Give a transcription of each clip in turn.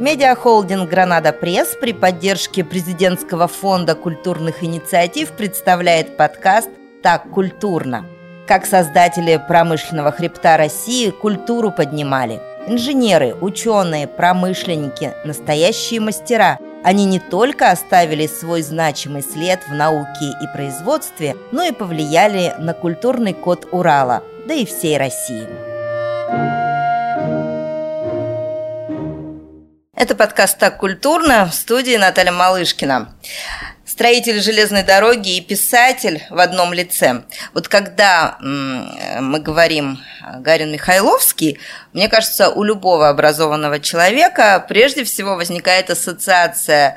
Медиахолдинг «Гранада Пресс» при поддержке президентского фонда культурных инициатив представляет подкаст «Так культурно». Как создатели промышленного хребта России культуру поднимали. Инженеры, ученые, промышленники, настоящие мастера. Они не только оставили свой значимый след в науке и производстве, но и повлияли на культурный код Урала, да и всей России. Это подкаст «Так культурно» в студии Наталья Малышкина. Строитель железной дороги и писатель в одном лице. Вот когда мы говорим Гарин Михайловский, мне кажется, у любого образованного человека прежде всего возникает ассоциация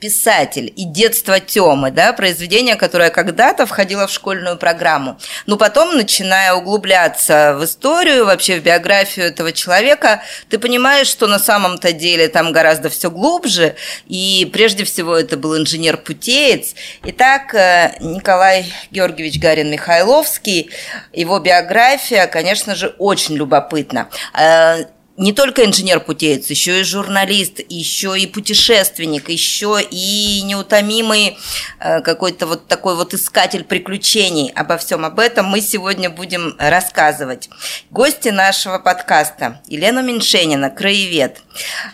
писатель и детство Тёмы, да, произведение, которое когда-то входило в школьную программу. Но потом, начиная углубляться в историю, вообще в биографию этого человека, ты понимаешь, что на самом-то деле там гораздо все глубже, и прежде всего это был инженер-путеец. Итак, э, Николай Георгиевич Гарин-Михайловский, его биография, конечно же, очень любопытна э, не только инженер-путеец, еще и журналист, еще и путешественник, еще и неутомимый э, какой-то вот такой вот искатель приключений. Обо всем об этом мы сегодня будем рассказывать. Гости нашего подкаста Елена Меньшенина, краевед,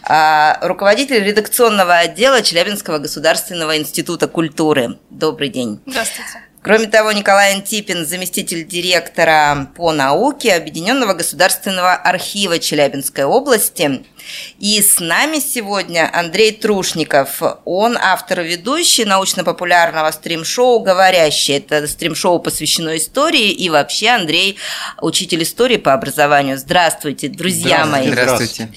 а, руководитель редакционного отдела Челябинского государственного института культуры. Добрый день. Здравствуйте. Кроме того, Николай Антипин, заместитель директора по науке Объединенного государственного архива Челябинской области. И с нами сегодня Андрей Трушников. Он автор и ведущий научно-популярного стрим-шоу «Говорящий». Это стрим-шоу посвящено истории. И вообще Андрей – учитель истории по образованию. Здравствуйте, друзья Здравствуйте. мои. Здравствуйте.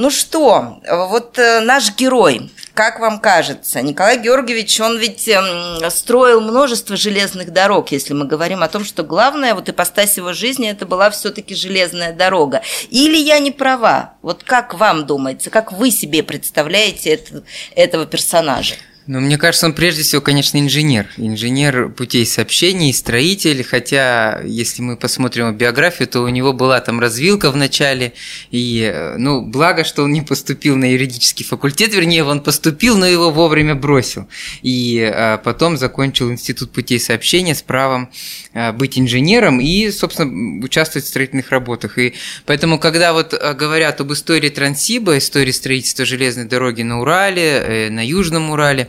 Ну что, вот э, наш герой, как вам кажется, Николай Георгиевич, он ведь э, строил множество железных дорог, если мы говорим о том, что главное вот ипостась его жизни это была все-таки железная дорога. Или я не права? Вот как вам думается, как вы себе представляете это, этого персонажа? Ну, мне кажется, он прежде всего, конечно, инженер. Инженер путей сообщений, строитель, хотя, если мы посмотрим биографию, то у него была там развилка в начале, и, э, ну, благо, что он не поступил на юридический факультет, вернее, он поступил, но его вовремя бросил. И а, потом закончил институт путей сообщения с правом а, быть инженером и, собственно, участвовать в строительных работах. И поэтому, когда вот говорят об истории Транссиба, истории строительства железной дороги на Урале, на Южном Урале,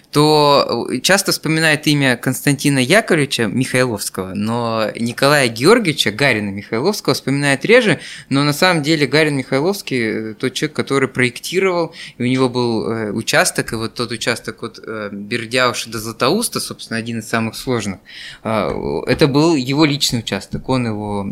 то часто вспоминает имя Константина Яковлевича Михайловского, но Николая Георгиевича Гарина Михайловского вспоминает реже, но на самом деле Гарин Михайловский тот человек, который проектировал, и у него был э, участок, и вот тот участок от э, Бердяуша до Златоуста, собственно, один из самых сложных, э, это был его личный участок, он его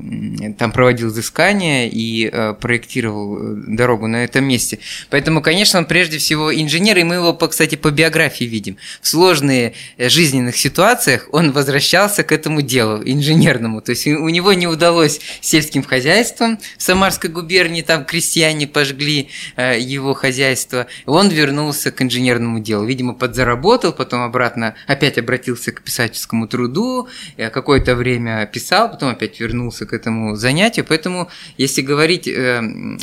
там проводил изыскания и проектировал дорогу на этом месте. Поэтому, конечно, он прежде всего инженер, и мы его, кстати, по биографии видим видим. В сложных э, жизненных ситуациях он возвращался к этому делу инженерному. То есть у него не удалось сельским хозяйством в Самарской губернии, там крестьяне пожгли э, его хозяйство. Он вернулся к инженерному делу. Видимо, подзаработал, потом обратно опять обратился к писательскому труду, э, какое-то время писал, потом опять вернулся к этому занятию. Поэтому, если говорить,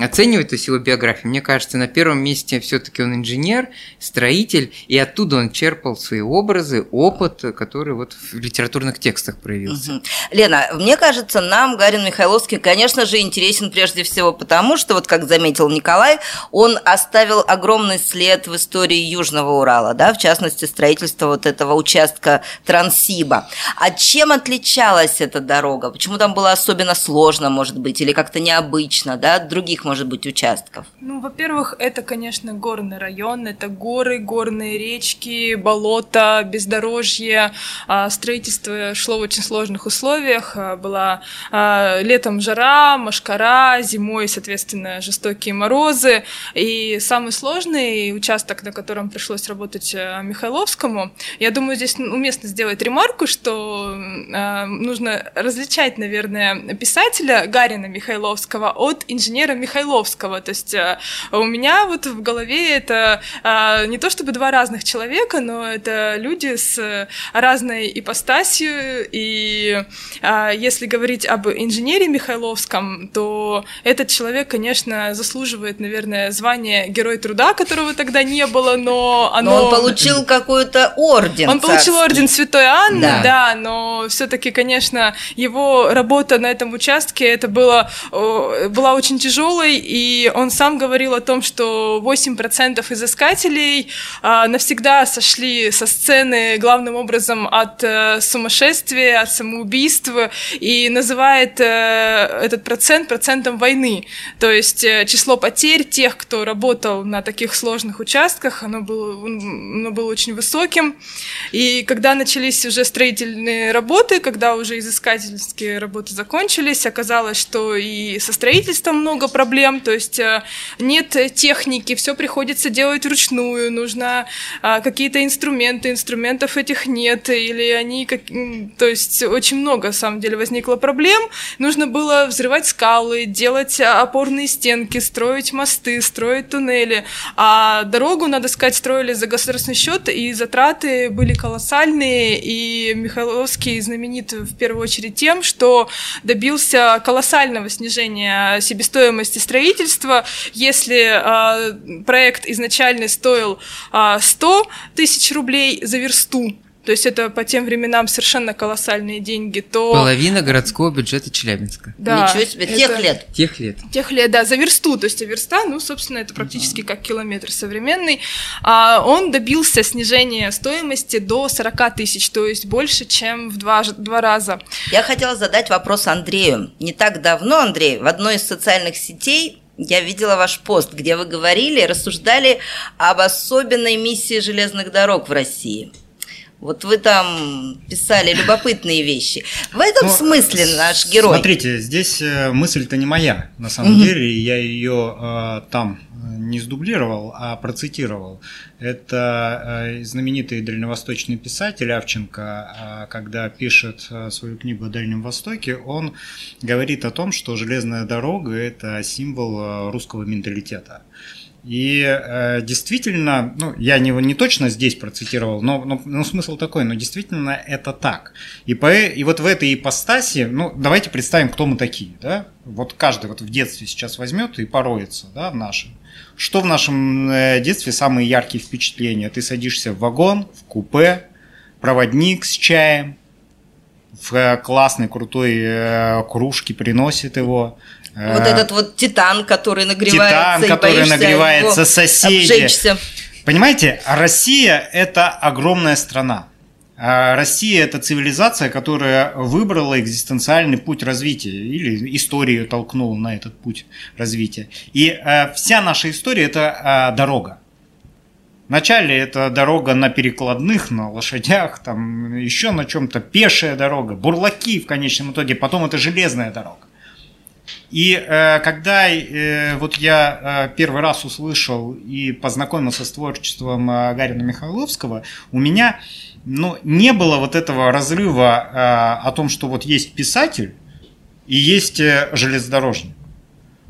оценивать то есть его биографию, мне кажется, на первом месте все-таки он инженер, строитель, и оттуда он черпал свои образы, опыт, который вот в литературных текстах проявился. Угу. Лена, мне кажется, нам Гарин Михайловский, конечно же, интересен прежде всего потому, что, вот как заметил Николай, он оставил огромный след в истории Южного Урала, да, в частности, строительство вот этого участка Транссиба. А чем отличалась эта дорога? Почему там было особенно сложно, может быть, или как-то необычно, да, от других, может быть, участков? Ну, во-первых, это, конечно, горный район, это горы, горные речки, болота, бездорожье. А, строительство шло в очень сложных условиях. А, была а, летом жара, машкара, зимой, соответственно, жестокие морозы. И самый сложный участок, на котором пришлось работать Михайловскому, я думаю, здесь уместно сделать ремарку, что нужно различать, наверное, писателя Гарина Михайловского от инженера Михайловского. То есть у меня вот в голове это не то чтобы два разных человека, человека, но это люди с разной ипостасью, и а, если говорить об инженере Михайловском, то этот человек, конечно, заслуживает, наверное, звания Герой труда, которого тогда не было, но оно... Но он получил какой-то орден. Он царский. получил орден Святой Анны, да, да но все-таки, конечно, его работа на этом участке это было, была очень тяжелой, и он сам говорил о том, что 8% изыскателей а, навсегда сошли со сцены главным образом от э, сумасшествия, от самоубийства, и называет э, этот процент процентом войны. То есть э, число потерь тех, кто работал на таких сложных участках, оно было, оно было очень высоким. И когда начались уже строительные работы, когда уже изыскательские работы закончились, оказалось, что и со строительством много проблем, то есть нет техники, все приходится делать вручную, нужно а, какие-то инструменты, инструментов этих нет, или они, как, то есть очень много, на самом деле, возникло проблем, нужно было взрывать скалы, делать опорные стенки, строить мосты, строить туннели, а дорогу, надо сказать, строили за государственный счет, и затраты были колоссальные, и Михайловский знаменит в первую очередь тем, что добился колоссального снижения себестоимости строительства, если э, проект изначально стоил э, 100 тысяч рублей за версту, то есть это по тем временам совершенно колоссальные деньги, то... Половина городского бюджета Челябинска. Да. Ничего себе, это... тех лет. Тех лет. Тех лет, да, за версту, то есть верста, ну, собственно, это практически как километр современный. А он добился снижения стоимости до 40 тысяч, то есть больше, чем в два, два раза. Я хотела задать вопрос Андрею. Не так давно, Андрей, в одной из социальных сетей я видела ваш пост, где вы говорили, рассуждали об особенной миссии железных дорог в России – вот вы там писали любопытные вещи. В этом ну, смысле наш герой. Смотрите, здесь э, мысль-то не моя, на самом угу. деле. Я ее э, там э, не сдублировал, а процитировал. Это э, знаменитый дальневосточный писатель Авченко, э, когда пишет э, свою книгу о Дальнем Востоке, он говорит о том, что железная дорога – это символ э, русского менталитета. И э, действительно, ну, я не, не точно здесь процитировал, но, но, но смысл такой, но действительно это так. И, по, и вот в этой ипостаси, ну, давайте представим, кто мы такие, да? Вот каждый вот в детстве сейчас возьмет и пороется, да, в нашем. Что в нашем э, детстве самые яркие впечатления? Ты садишься в вагон, в купе, проводник с чаем, в э, классной крутой э, кружке приносит его, вот э, этот вот титан, который нагревается. Титан, который нагревается, соседи. Обжечься. Понимаете, Россия – это огромная страна. А Россия – это цивилизация, которая выбрала экзистенциальный путь развития или историю толкнула на этот путь развития. И вся наша история – это дорога. Вначале это дорога на перекладных, на лошадях, там еще на чем-то, пешая дорога, бурлаки в конечном итоге, потом это железная дорога. И э, когда э, вот я э, первый раз услышал и познакомился с творчеством э, Гарина Михайловского, у меня ну, не было вот этого разрыва э, о том, что вот есть писатель и есть э, железнодорожник.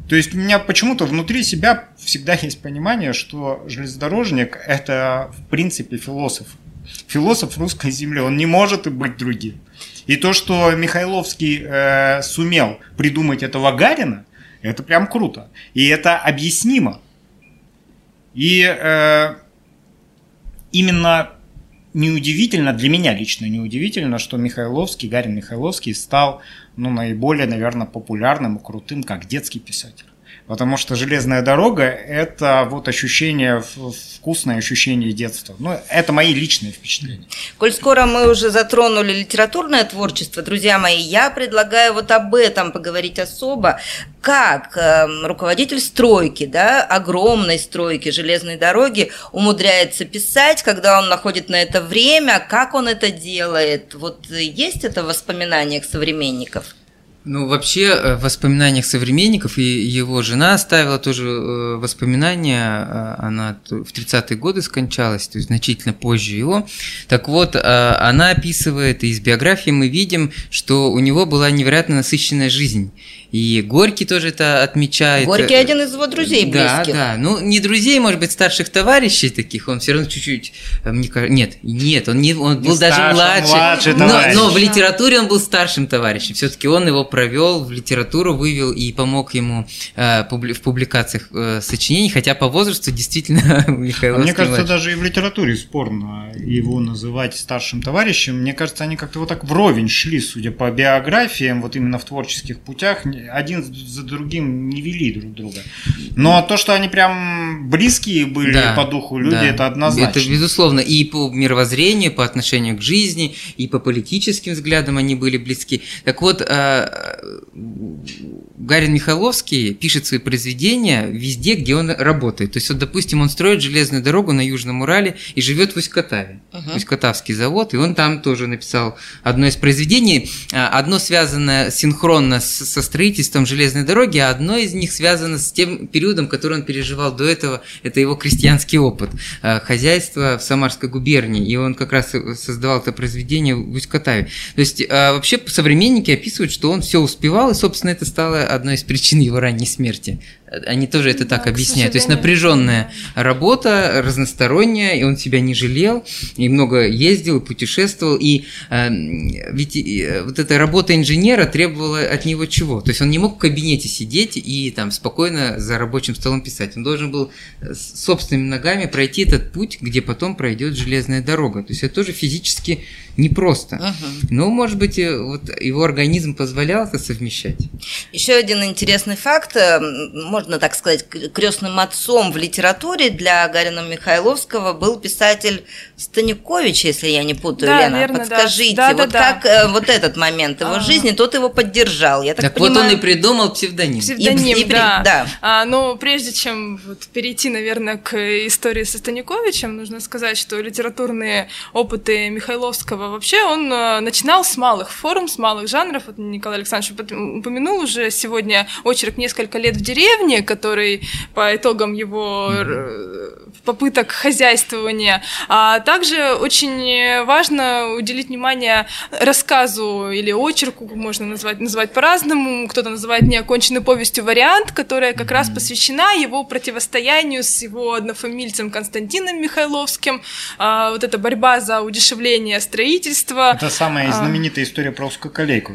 То есть у меня почему-то внутри себя всегда есть понимание, что железнодорожник – это в принципе философ. Философ русской земли, он не может быть другим. И то, что Михайловский э, сумел придумать этого Гарина, это прям круто. И это объяснимо. И э, именно неудивительно, для меня лично неудивительно, что Михайловский, Гарин Михайловский стал ну, наиболее, наверное, популярным и крутым как детский писатель. Потому что железная дорога – это вот ощущение, вкусное ощущение детства. Ну, это мои личные впечатления. Коль скоро мы уже затронули литературное творчество, друзья мои, я предлагаю вот об этом поговорить особо. Как э, руководитель стройки, да, огромной стройки железной дороги умудряется писать, когда он находит на это время, как он это делает? Вот есть это в воспоминаниях современников? Ну, вообще, э, в воспоминаниях современников, и его жена оставила тоже э, воспоминания, э, она в 30-е годы скончалась, то есть значительно позже его. Так вот, она описывает, и из биографии мы видим, что у него была невероятно насыщенная жизнь. И Горький тоже это отмечает. Горький один из его друзей близких. Да, да. Ну, не друзей, может быть, старших товарищей таких, он все равно чуть-чуть, э, мне кажется, нет, нет, он, не, он был даже младше. младше но, но в литературе он был старшим товарищем. Все-таки он его провел в литературу, вывел и помог ему э, в публикациях э, сочинений, хотя по возрасту действительно Михаил а Мне кажется, даже и в литературе спорно его называть старшим товарищем. Мне кажется, они как-то вот так вровень шли, судя по биографиям, вот именно в творческих путях, один за другим не вели друг друга. Но то, что они прям близкие были да, по духу люди, да. это однозначно. Это безусловно. И по мировоззрению, по отношению к жизни, и по политическим взглядам они были близки. Так вот, э, Гарин Михайловский пишет свои произведения везде, где он работает. То есть, вот, допустим, он строит железную дорогу на Южном Урале и живет в Усть-Катаве. Uh-huh. Усть-Катавский завод, и он там тоже написал одно из произведений. А, одно связано синхронно со строительством железной дороги, а одно из них связано с тем периодом, который он переживал до этого. Это его крестьянский опыт. А, хозяйство в Самарской губернии. И он как раз создавал это произведение в Усть-Катаве. То есть, а, вообще, современники описывают, что он все успевал, и, собственно, это стало одной из причин его ранней смерти. Они тоже это так объясняют. То есть напряженная работа, разносторонняя, и он себя не жалел, и много ездил, и путешествовал. И э, ведь э, вот эта работа инженера требовала от него чего? То есть он не мог в кабинете сидеть и там спокойно за рабочим столом писать. Он должен был э, собственными ногами пройти этот путь, где потом пройдет железная дорога. То есть это тоже физически непросто. Угу. Но, может быть, э, вот его организм позволял это совмещать. Еще один интересный факт можно так сказать, крестным отцом в литературе для Гарина Михайловского был писатель Станикович, если я не путаю, да, Лена. Верно, Подскажите, да. Да, вот да, как да. Э, вот этот момент его а. жизни, тот его поддержал. Я так, так понимаю... вот он и придумал псевдоним. Псевдоним, и, да. И, да. А, но прежде чем вот перейти, наверное, к истории со Станиковичем, нужно сказать, что литературные опыты Михайловского вообще он э, начинал с малых форм, с малых жанров. Вот Николай Александрович упомянул уже сегодня очерк «Несколько лет в деревне», уровне, который по итогам его попыток хозяйствования. А также очень важно уделить внимание рассказу или очерку, можно назвать, назвать по-разному. Кто-то называет неоконченной повестью вариант, которая как раз посвящена его противостоянию с его однофамильцем Константином Михайловским. А, вот эта борьба за удешевление строительства. Это самая а. знаменитая история про узкоколейку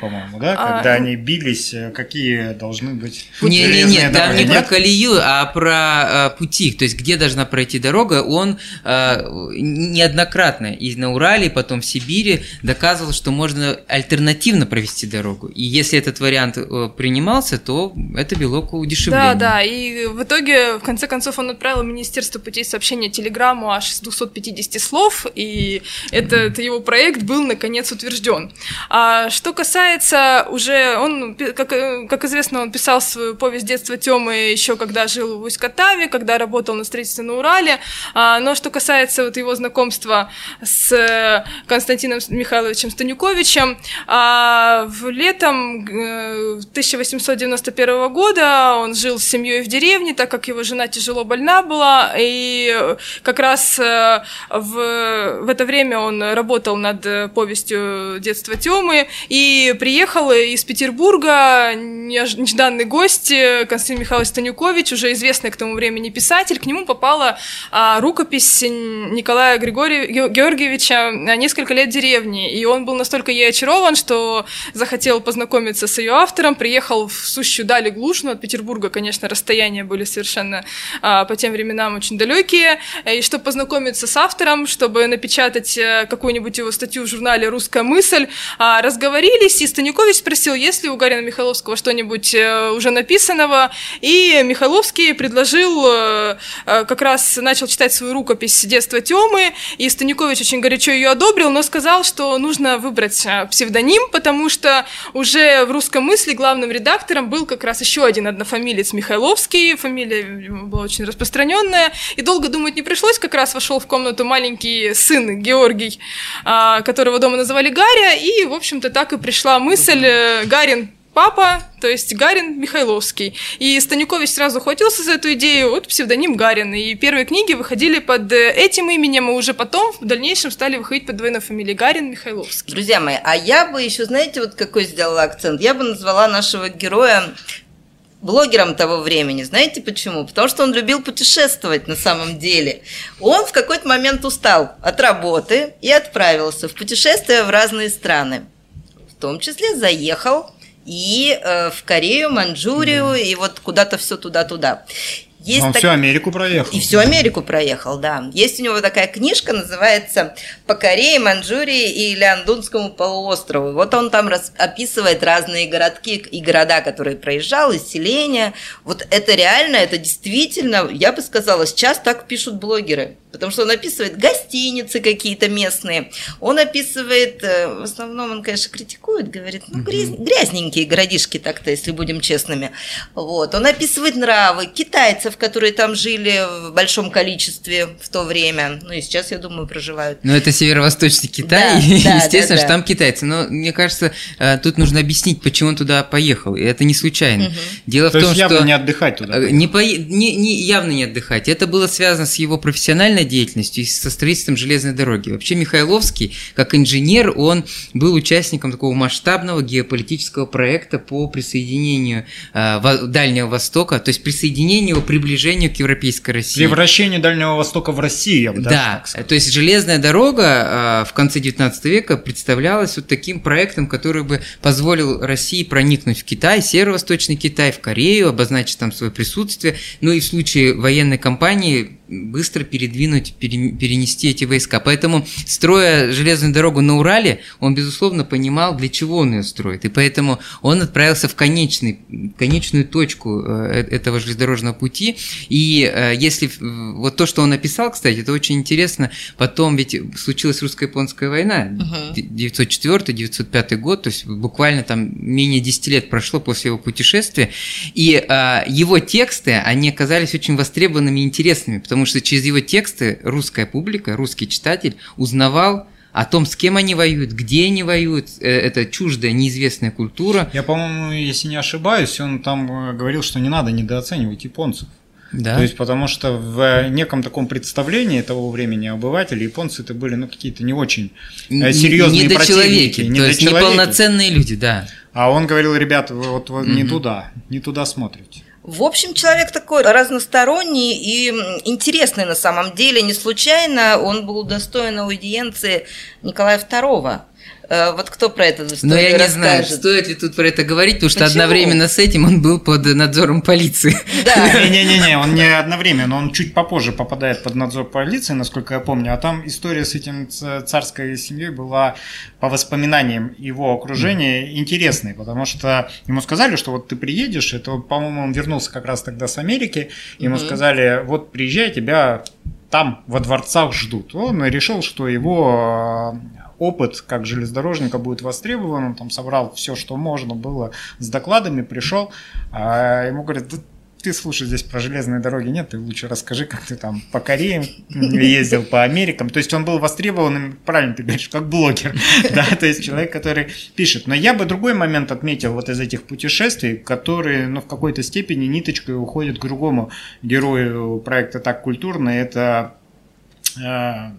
по-моему, да? А, Когда они бились, э, какие должны быть Не, не, нет, там не про колею, а про э, пути, то есть где должна пройти дорога. Он э, неоднократно и на Урале, и потом в Сибири доказывал, что можно альтернативно провести дорогу. И если этот вариант принимался, то это вело к удешевлению. Да, да, и в итоге, в конце концов, он отправил Министерство путей сообщения телеграмму аж с 250 слов, и этот его проект был, наконец, утвержден. А что касается касается уже, он, как, как известно, он писал свою повесть детства Тёмы еще когда жил в Усть-Катаве, когда работал на строительстве на Урале. А, но что касается вот его знакомства с Константином Михайловичем Станюковичем, а, в летом 1891 э, года он жил с семьей в деревне, так как его жена тяжело больна была, и как раз э, в, в это время он работал над повестью детства Тёмы, и приехал из Петербурга нежданный гость э, Константин Михайлович Станюкович, уже известный к тому времени писатель. К нему попала а, рукопись Николая Григория, Георгиевича «Несколько лет деревни». И он был настолько ей очарован, что захотел познакомиться с ее автором, приехал в сущую дали глушную. От Петербурга, конечно, расстояния были совершенно а, по тем временам очень далекие. И чтобы познакомиться с автором, чтобы напечатать э, какую-нибудь его статью в журнале «Русская мысль», а, разговорились, и Станюкович спросил, есть ли у Гарина Михайловского что-нибудь э, уже написанного, и Михайловский предложил, э, э, как раз начал читать свою рукопись «Детство Тёмы», и Станюкович очень горячо ее одобрил, но сказал, что нужно выбрать псевдоним, потому что уже в «Русском мысли» главным редактором был как раз еще один однофамилец Михайловский, фамилия была очень распространенная, и долго думать не пришлось, как раз вошел в комнату маленький сын Георгий, которого дома называли Гаря, и, в общем-то, так и пришла мысль, э, Гарин папа, то есть Гарин Михайловский. И Станюкович сразу хватился за эту идею, вот псевдоним Гарин. И первые книги выходили под э, этим именем, и уже потом в дальнейшем стали выходить под двойной фамилией Гарин Михайловский. Друзья мои, а я бы еще, знаете, вот какой сделала акцент? Я бы назвала нашего героя блогером того времени. Знаете почему? Потому что он любил путешествовать на самом деле. Он в какой-то момент устал от работы и отправился в путешествие в разные страны. Том числе заехал и э, в Корею, Манчжурию, да. и вот куда-то все туда-туда. Есть Он так... всю Америку проехал. И всю Америку проехал, да. Есть у него такая книжка, называется «По Корее, Манчжурии и Ляндунскому полуострову». Вот он там рас... описывает разные городки и города, которые проезжал, и селения. Вот это реально, это действительно, я бы сказала, сейчас так пишут блогеры. Потому что он описывает гостиницы какие-то местные. Он описывает, э, в основном он, конечно, критикует, говорит, ну, гряз... грязненькие городишки так-то, если будем честными. Вот. Он описывает нравы китайцев, которые там жили в большом количестве в то время. Ну и сейчас, я думаю, проживают. Ну, это северо-восточный Китай, да, да, естественно, да, да. что там китайцы. Но мне кажется, э, тут нужно объяснить, почему он туда поехал. И это не случайно. Угу. Дело то в том, есть явно что... не отдыхать туда. Э, не, по... не, не, явно не отдыхать. Это было связано с его профессиональной деятельностью и со строительством железной дороги. Вообще Михайловский, как инженер, он был участником такого масштабного геополитического проекта по присоединению э, Дальнего Востока, то есть присоединению, приближению к Европейской России. Превращению Дальнего Востока в Россию, я бы Да, то есть железная дорога э, в конце 19 века представлялась вот таким проектом, который бы позволил России проникнуть в Китай, северо-восточный Китай, в Корею, обозначить там свое присутствие, ну и в случае военной кампании быстро передвинуть, перенести эти войска. Поэтому, строя железную дорогу на Урале, он, безусловно, понимал, для чего он ее строит. И поэтому он отправился в конечный, конечную точку э, э, этого железнодорожного пути. И э, если вот то, что он написал, кстати, это очень интересно. Потом ведь случилась русско-японская война, uh 904-905 год, то есть буквально там менее 10 лет прошло после его путешествия. И его тексты, они оказались очень востребованными и интересными, потому что через его тексты русская публика, русский читатель узнавал о том, с кем они воюют, где они воюют, э, это чуждая, неизвестная культура. Я, по-моему, если не ошибаюсь, он там э, говорил, что не надо недооценивать японцев. Да. То есть, потому что в неком таком представлении того времени обыватели, японцы это были ну, какие-то не очень э, серьезные не противники. Не то есть неполноценные люди, да. А он говорил, ребята, вы вот, вот не туда, не туда смотрите. В общем, человек такой разносторонний и интересный на самом деле. Не случайно он был удостоен аудиенции Николая II. Э, вот кто про это Но я не расскажет? знаю, стоит ли тут про это говорить, потому что Почему? одновременно с этим он был под надзором полиции. Да. Не-не-не, он не одновременно, он чуть попозже попадает под надзор полиции, насколько я помню. А там история с этим царской семьей была по воспоминаниям его окружения интересной, потому что ему сказали, что вот ты приедешь, это, по-моему, он вернулся как раз тогда с Америки, ему mm-hmm. сказали, вот приезжай, тебя там во дворцах ждут. Он решил, что его опыт как железнодорожника будет востребован, он там собрал все, что можно было с докладами, пришел, а ему говорят, да ты слушай, здесь про железные дороги нет, ты лучше расскажи, как ты там по Корее ездил, по Америкам. То есть он был востребован, правильно ты говоришь, как блогер, да, то есть человек, который пишет. Но я бы другой момент отметил вот из этих путешествий, которые, ну, в какой-то степени ниточкой уходят к другому герою проекта «Так культурно», это э,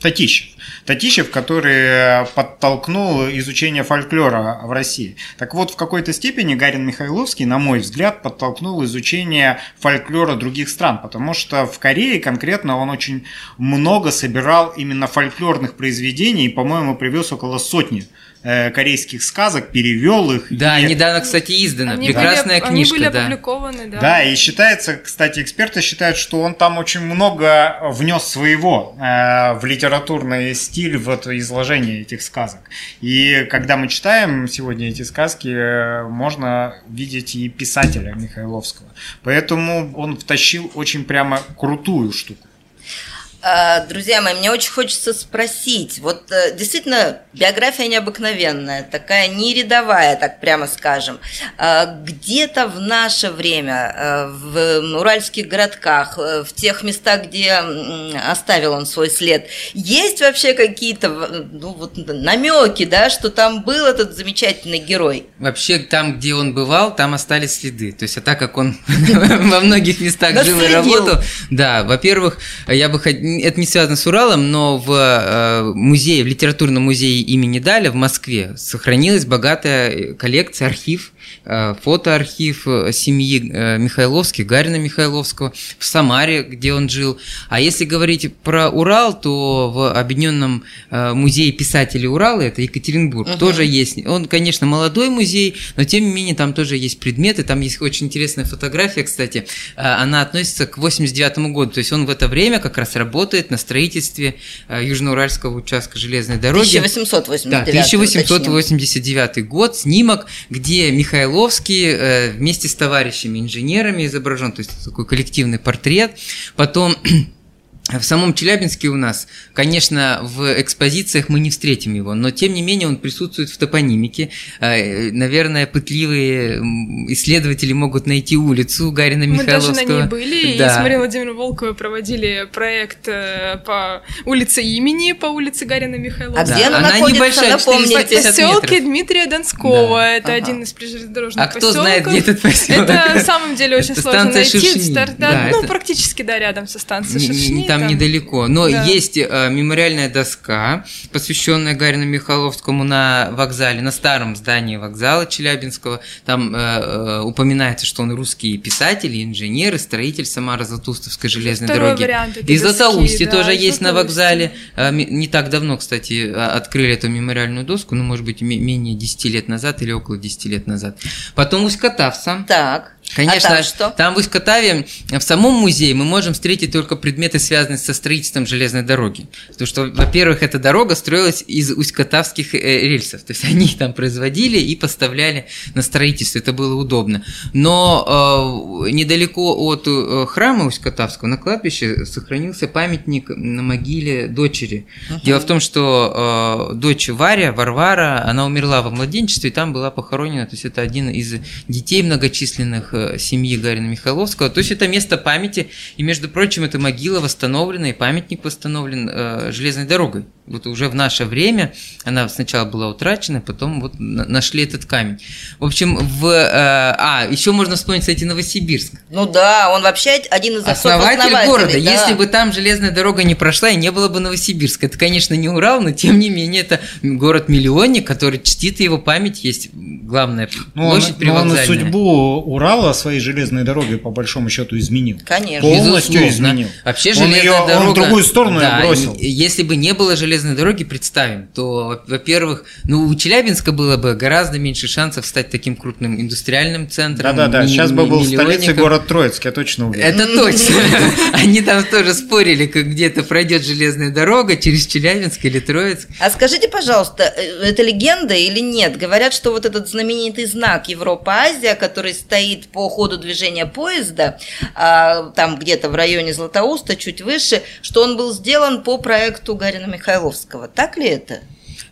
Татищев. Татищев, который подтолкнул изучение фольклора в России. Так вот, в какой-то степени Гарин Михайловский, на мой взгляд, подтолкнул изучение фольклора других стран, потому что в Корее конкретно он очень много собирал именно фольклорных произведений и, по-моему, привез около сотни Э, корейских сказок, перевел их. Да, и... недавно, кстати, издана. Они Прекрасная были, книжка. Они были да. опубликованы, да. Да, и считается, кстати, эксперты считают, что он там очень много внес своего э, в литературный стиль в это изложение этих сказок. И когда мы читаем сегодня эти сказки, э, можно видеть и писателя Михайловского. Поэтому он втащил очень прямо крутую штуку. А, друзья мои, мне очень хочется спросить, вот э, действительно биография необыкновенная, такая не рядовая, так прямо скажем. А, где-то в наше время, э, в уральских городках, э, в тех местах, где оставил он свой след, есть вообще какие-то ну, вот, намеки, да, что там был этот замечательный герой? Вообще там, где он бывал, там остались следы. То есть, а так как он во многих местах жил и работал, да, во-первых, я бы хотел это не связано с Уралом, но в э, музее, в литературном музее имени Даля в Москве сохранилась богатая коллекция, архив. Э, фотоархив э, семьи э, Михайловских, Гарина Михайловского в Самаре, где он жил. А если говорить про Урал, то в Объединенном музее писателей Урала, это Екатеринбург, угу. тоже есть. Он, конечно, молодой музей, но тем не менее там тоже есть предметы. Там есть очень интересная фотография, кстати. Она относится к 89 году. То есть он в это время как раз работает на строительстве Южноуральского участка железной дороги. 1889. Да, 1889 год. Снимок, где Михаил Михайловский э, вместе с товарищами инженерами изображен, то есть такой коллективный портрет. Потом в самом Челябинске у нас, конечно, в экспозициях мы не встретим его, но тем не менее он присутствует в топонимике. Э, наверное, пытливые исследователи могут найти улицу Гарина Михайловского. Мы даже на ней были, да. и с Марией Владимировной Волковой проводили проект э, по улице имени, по улице Гарина Михайловского. А где она, она находится, небольшая, напомните? В поселке Дмитрия Донского, да. это ага. один из железнодорожных а поселков. А кто знает, где этот поселок? Это на самом деле очень сложно найти. Да, ну, практически, да, рядом со станцией Шершни там недалеко. Но да. есть э, мемориальная доска, посвященная Гарину Михайловскому на вокзале, на старом здании вокзала Челябинского. Там э, э, упоминается, что он русский писатель, инженер и строитель Самара-Златоустовской железной Второй дороги. И Златоусте да, тоже есть на вокзале. Э, не так давно, кстати, а, открыли эту мемориальную доску, ну, может быть, менее 10 лет назад или около 10 лет назад. Потом Усть-Катавса. Так. Конечно, а там, что? там в Усть-Катаве, в самом музее мы можем встретить только предметы, связанные со строительством железной дороги. Потому что, во-первых, эта дорога строилась из усть-катавских э, рельсов. То есть они их там производили и поставляли на строительство. Это было удобно. Но э, недалеко от э, храма Усть-Катавского на кладбище сохранился памятник на могиле дочери. Uh-huh. Дело в том, что э, дочь Варя, Варвара, она умерла во младенчестве и там была похоронена. То есть это один из детей многочисленных Э, семьи Гарина Михайловского. То есть это место памяти, и, между прочим, эта могила восстановлена, и памятник восстановлен э, железной дорогой. Вот уже в наше время она сначала была утрачена, потом вот нашли этот камень. В общем, в... Э, а, еще можно вспомнить, кстати, Новосибирск. Ну да, он вообще один из основатель города. Да. Если бы там железная дорога не прошла, и не было бы Новосибирска. Это, конечно, не Урал, но тем не менее это город-миллионник, который чтит его память, есть главная ну, площадь он, но он судьбу Урала своей железной дороги по большому счету изменил. Конечно. Полностью Безусловно. изменил. Вообще железная он ее, дорога... Он в другую сторону да, бросил. Если бы не было железной железной дороги представим, то, во-первых, ну, у Челябинска было бы гораздо меньше шансов стать таким крупным индустриальным центром. Да-да-да, сейчас бы был столицей город Троицк, я точно уверен. Это точно. Они там тоже спорили, как где-то пройдет железная дорога через Челябинск или Троицк. А скажите, пожалуйста, э, это легенда или нет? Говорят, что вот этот знаменитый знак Европа-Азия, который стоит по ходу движения поезда, а, там где-то в районе Златоуста, чуть выше, что он был сделан по проекту Гарина Михайлова. Маяковского. Так ли это?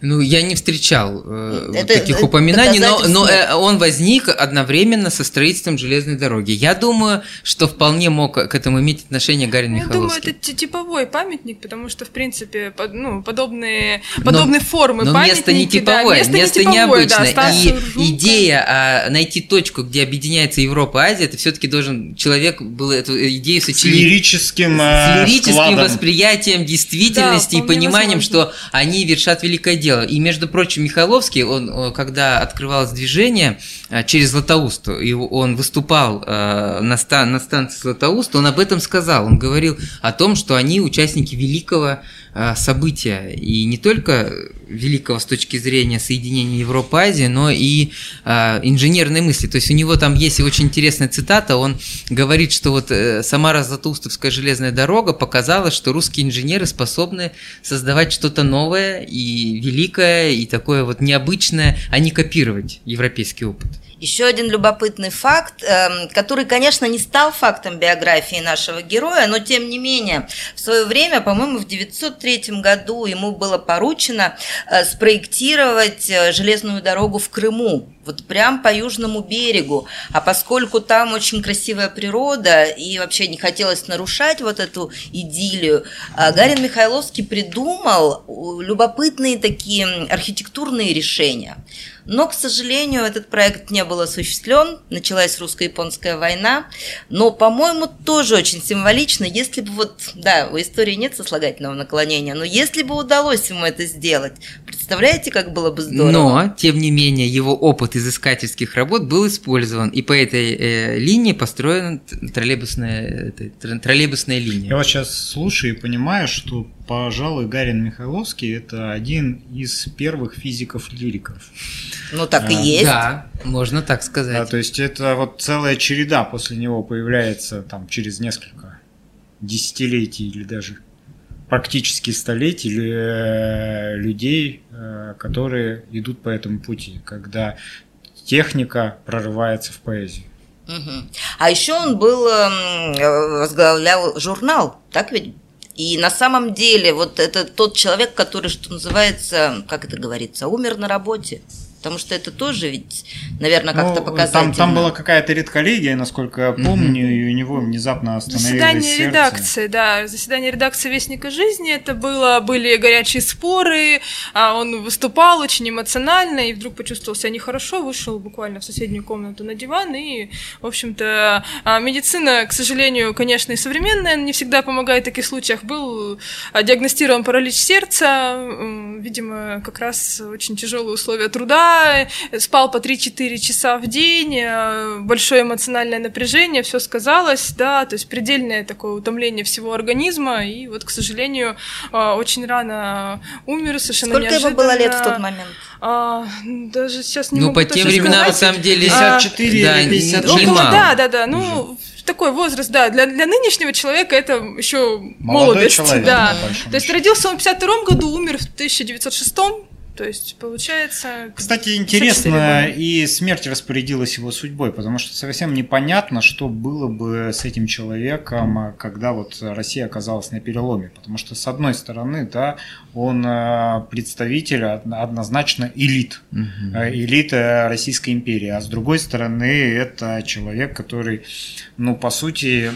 Ну, я не встречал э, это, таких это упоминаний, но, но э, он возник одновременно со строительством железной дороги. Я думаю, что вполне мог к этому иметь отношение Гарин ну, Михайловский. Я думаю, это типовой памятник, потому что, в принципе, под, ну, подобные, подобные но, формы но место не типовое, да, место, место не необычное. Да, и жука. идея а, найти точку, где объединяется Европа и Азия, это все-таки должен человек был эту идею сочинить. С лирическим, с лирическим восприятием действительности да, и пониманием, возможно. что они вершат великое дело. И, между прочим, Михайловский, он, когда открывалось движение э, через Златоуст, и он выступал э, на, стан, на станции Златоуст, он об этом сказал. Он говорил о том, что они участники великого э, события. И не только великого с точки зрения соединения Европы Азии, но и инженерной мысли. То есть у него там есть очень интересная цитата. Он говорит, что вот Самара-Златоустовская железная дорога показала, что русские инженеры способны создавать что-то новое и великое, и такое вот необычное, а не копировать европейский опыт. Еще один любопытный факт, эм, который, конечно, не стал фактом биографии нашего героя, но тем не менее, в свое время, по-моему, в 903 году ему было поручено э, спроектировать э, железную дорогу в Крыму, вот прям по южному берегу. А поскольку там очень красивая природа и вообще не хотелось нарушать вот эту идиллию, э, Гарин Михайловский придумал любопытные такие архитектурные решения. Но, к сожалению, этот проект не был осуществлен. Началась русско-японская война. Но, по-моему, тоже очень символично, если бы вот, да, у истории нет сослагательного наклонения, но если бы удалось ему это сделать, представляете, как было бы здорово? Но, тем не менее, его опыт изыскательских работ был использован, и по этой э, линии построена троллейбусная, э, троллейбусная линия. Я вот сейчас слушаю и понимаю, что пожалуй, Гарин Михайловский – это один из первых физиков-лириков. Ну, так а, и есть. Да, можно так сказать. Да, то есть, это вот целая череда после него появляется там через несколько десятилетий или даже практически столетий э, людей, э, которые идут по этому пути, когда техника прорывается в поэзию. А еще он был, эм, возглавлял журнал, так ведь? И на самом деле вот это тот человек, который, что называется, как это говорится, умер на работе. Потому что это тоже ведь, наверное, как-то ну, показательно. Там, там была какая-то редколлегия, насколько я помню, mm-hmm. и у него внезапно остановилось Заседание сердце. редакции, да. Заседание редакции «Вестника жизни» это было, были горячие споры, а он выступал очень эмоционально, и вдруг почувствовал себя нехорошо, вышел буквально в соседнюю комнату на диван, и, в общем-то, а, медицина, к сожалению, конечно, и современная, не всегда помогает в таких случаях. Был а, диагностирован паралич сердца, видимо, как раз очень тяжелые условия труда, спал по 3-4 часа в день, э, большое эмоциональное напряжение, все сказалось, да, то есть предельное такое утомление всего организма, и вот, к сожалению, э, очень рано умер, совершенно Сколько неожиданно. ему было лет в тот момент? А, даже сейчас не ну, могу по тем временам, на самом деле, 54 а, или 56. Около, да, да, да, ну, такой возраст, да, для, для нынешнего человека это еще молодость. Человек, да. То есть родился он в 52 году, умер в 1906 то есть, получается... Кстати, интересно, и смерть распорядилась его судьбой, потому что совсем непонятно, что было бы с этим человеком, когда вот Россия оказалась на переломе. Потому что, с одной стороны, да, он э, представитель однозначно элит, угу. элита Российской империи, а с другой стороны, это человек, который, ну, по сути,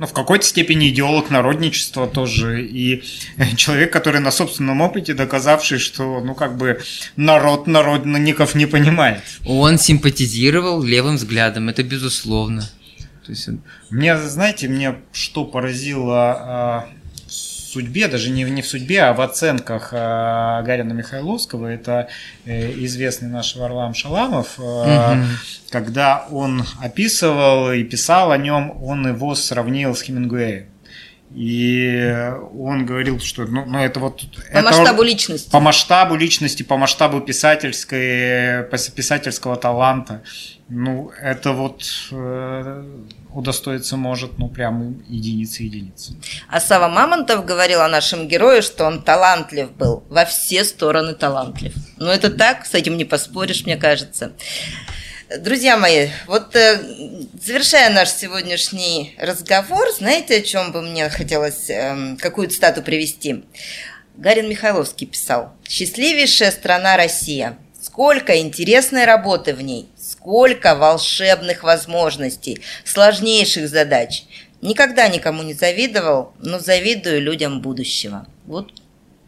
ну, в какой-то степени идеолог народничества тоже, и человек, который на собственном опыте доказавший, что, ну, как бы народ народников не понимает. Он симпатизировал левым взглядом, это безусловно. То есть... Мне, знаете, мне что поразило а, судьбе, даже не, не в судьбе, а в оценках э, Гарина Михайловского, это э, известный наш Варлам Шаламов, э, угу. когда он описывал и писал о нем, он его сравнил с Хемингуэем. И он говорил, что ну, ну это вот... По это, масштабу личности. По масштабу личности, по масштабу писательской, писательского таланта. Ну, это вот э, удостоиться может, ну, прям единицы единицы. А Сава Мамонтов говорил о нашем герое, что он талантлив был, во все стороны талантлив. Ну, это так, с этим не поспоришь, мне кажется. Друзья мои, вот э, завершая наш сегодняшний разговор, знаете, о чем бы мне хотелось, э, какую цитату привести? Гарин Михайловский писал «Счастливейшая страна Россия. Сколько интересной работы в ней, сколько волшебных возможностей, сложнейших задач. Никогда никому не завидовал, но завидую людям будущего. Вот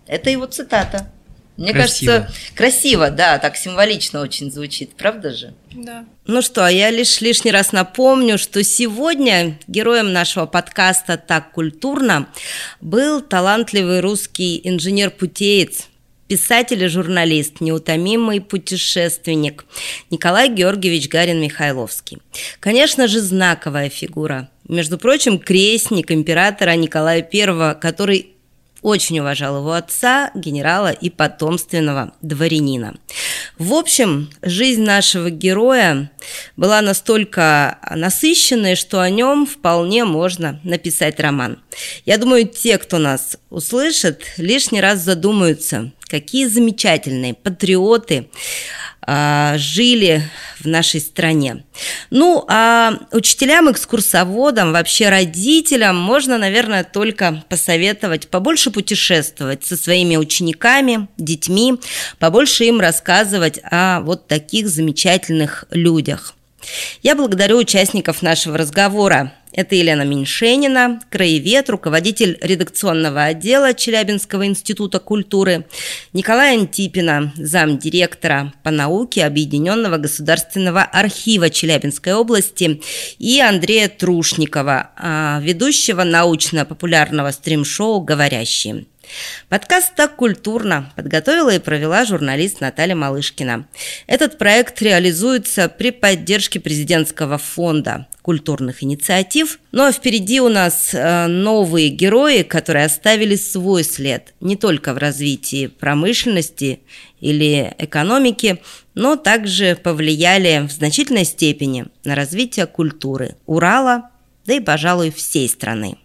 это его цитата. Мне красиво. кажется, красиво, да, так символично очень звучит, правда же? Да. Ну что, я лишь лишний раз напомню, что сегодня героем нашего подкаста «Так культурно» был талантливый русский инженер-путеец, писатель и журналист, неутомимый путешественник Николай Георгиевич Гарин-Михайловский. Конечно же, знаковая фигура. Между прочим, крестник императора Николая I, который очень уважал его отца, генерала и потомственного дворянина. В общем, жизнь нашего героя была настолько насыщенной, что о нем вполне можно написать роман. Я думаю, те, кто нас услышит, лишний раз задумаются, какие замечательные патриоты а, жили в нашей стране. Ну, а учителям, экскурсоводам, вообще родителям можно, наверное, только посоветовать побольше путешествовать со своими учениками, детьми, побольше им рассказывать о вот таких замечательных людях. Я благодарю участников нашего разговора. Это Елена Меньшенина, краевед, руководитель редакционного отдела Челябинского института культуры, Николай Антипина, замдиректора по науке Объединенного государственного архива Челябинской области и Андрея Трушникова, а, ведущего научно-популярного стрим-шоу «Говорящие». Подкаст «Так культурно» подготовила и провела журналист Наталья Малышкина. Этот проект реализуется при поддержке президентского фонда культурных инициатив. Ну а впереди у нас э, новые герои, которые оставили свой след не только в развитии промышленности или экономики, но также повлияли в значительной степени на развитие культуры Урала, да и, пожалуй, всей страны.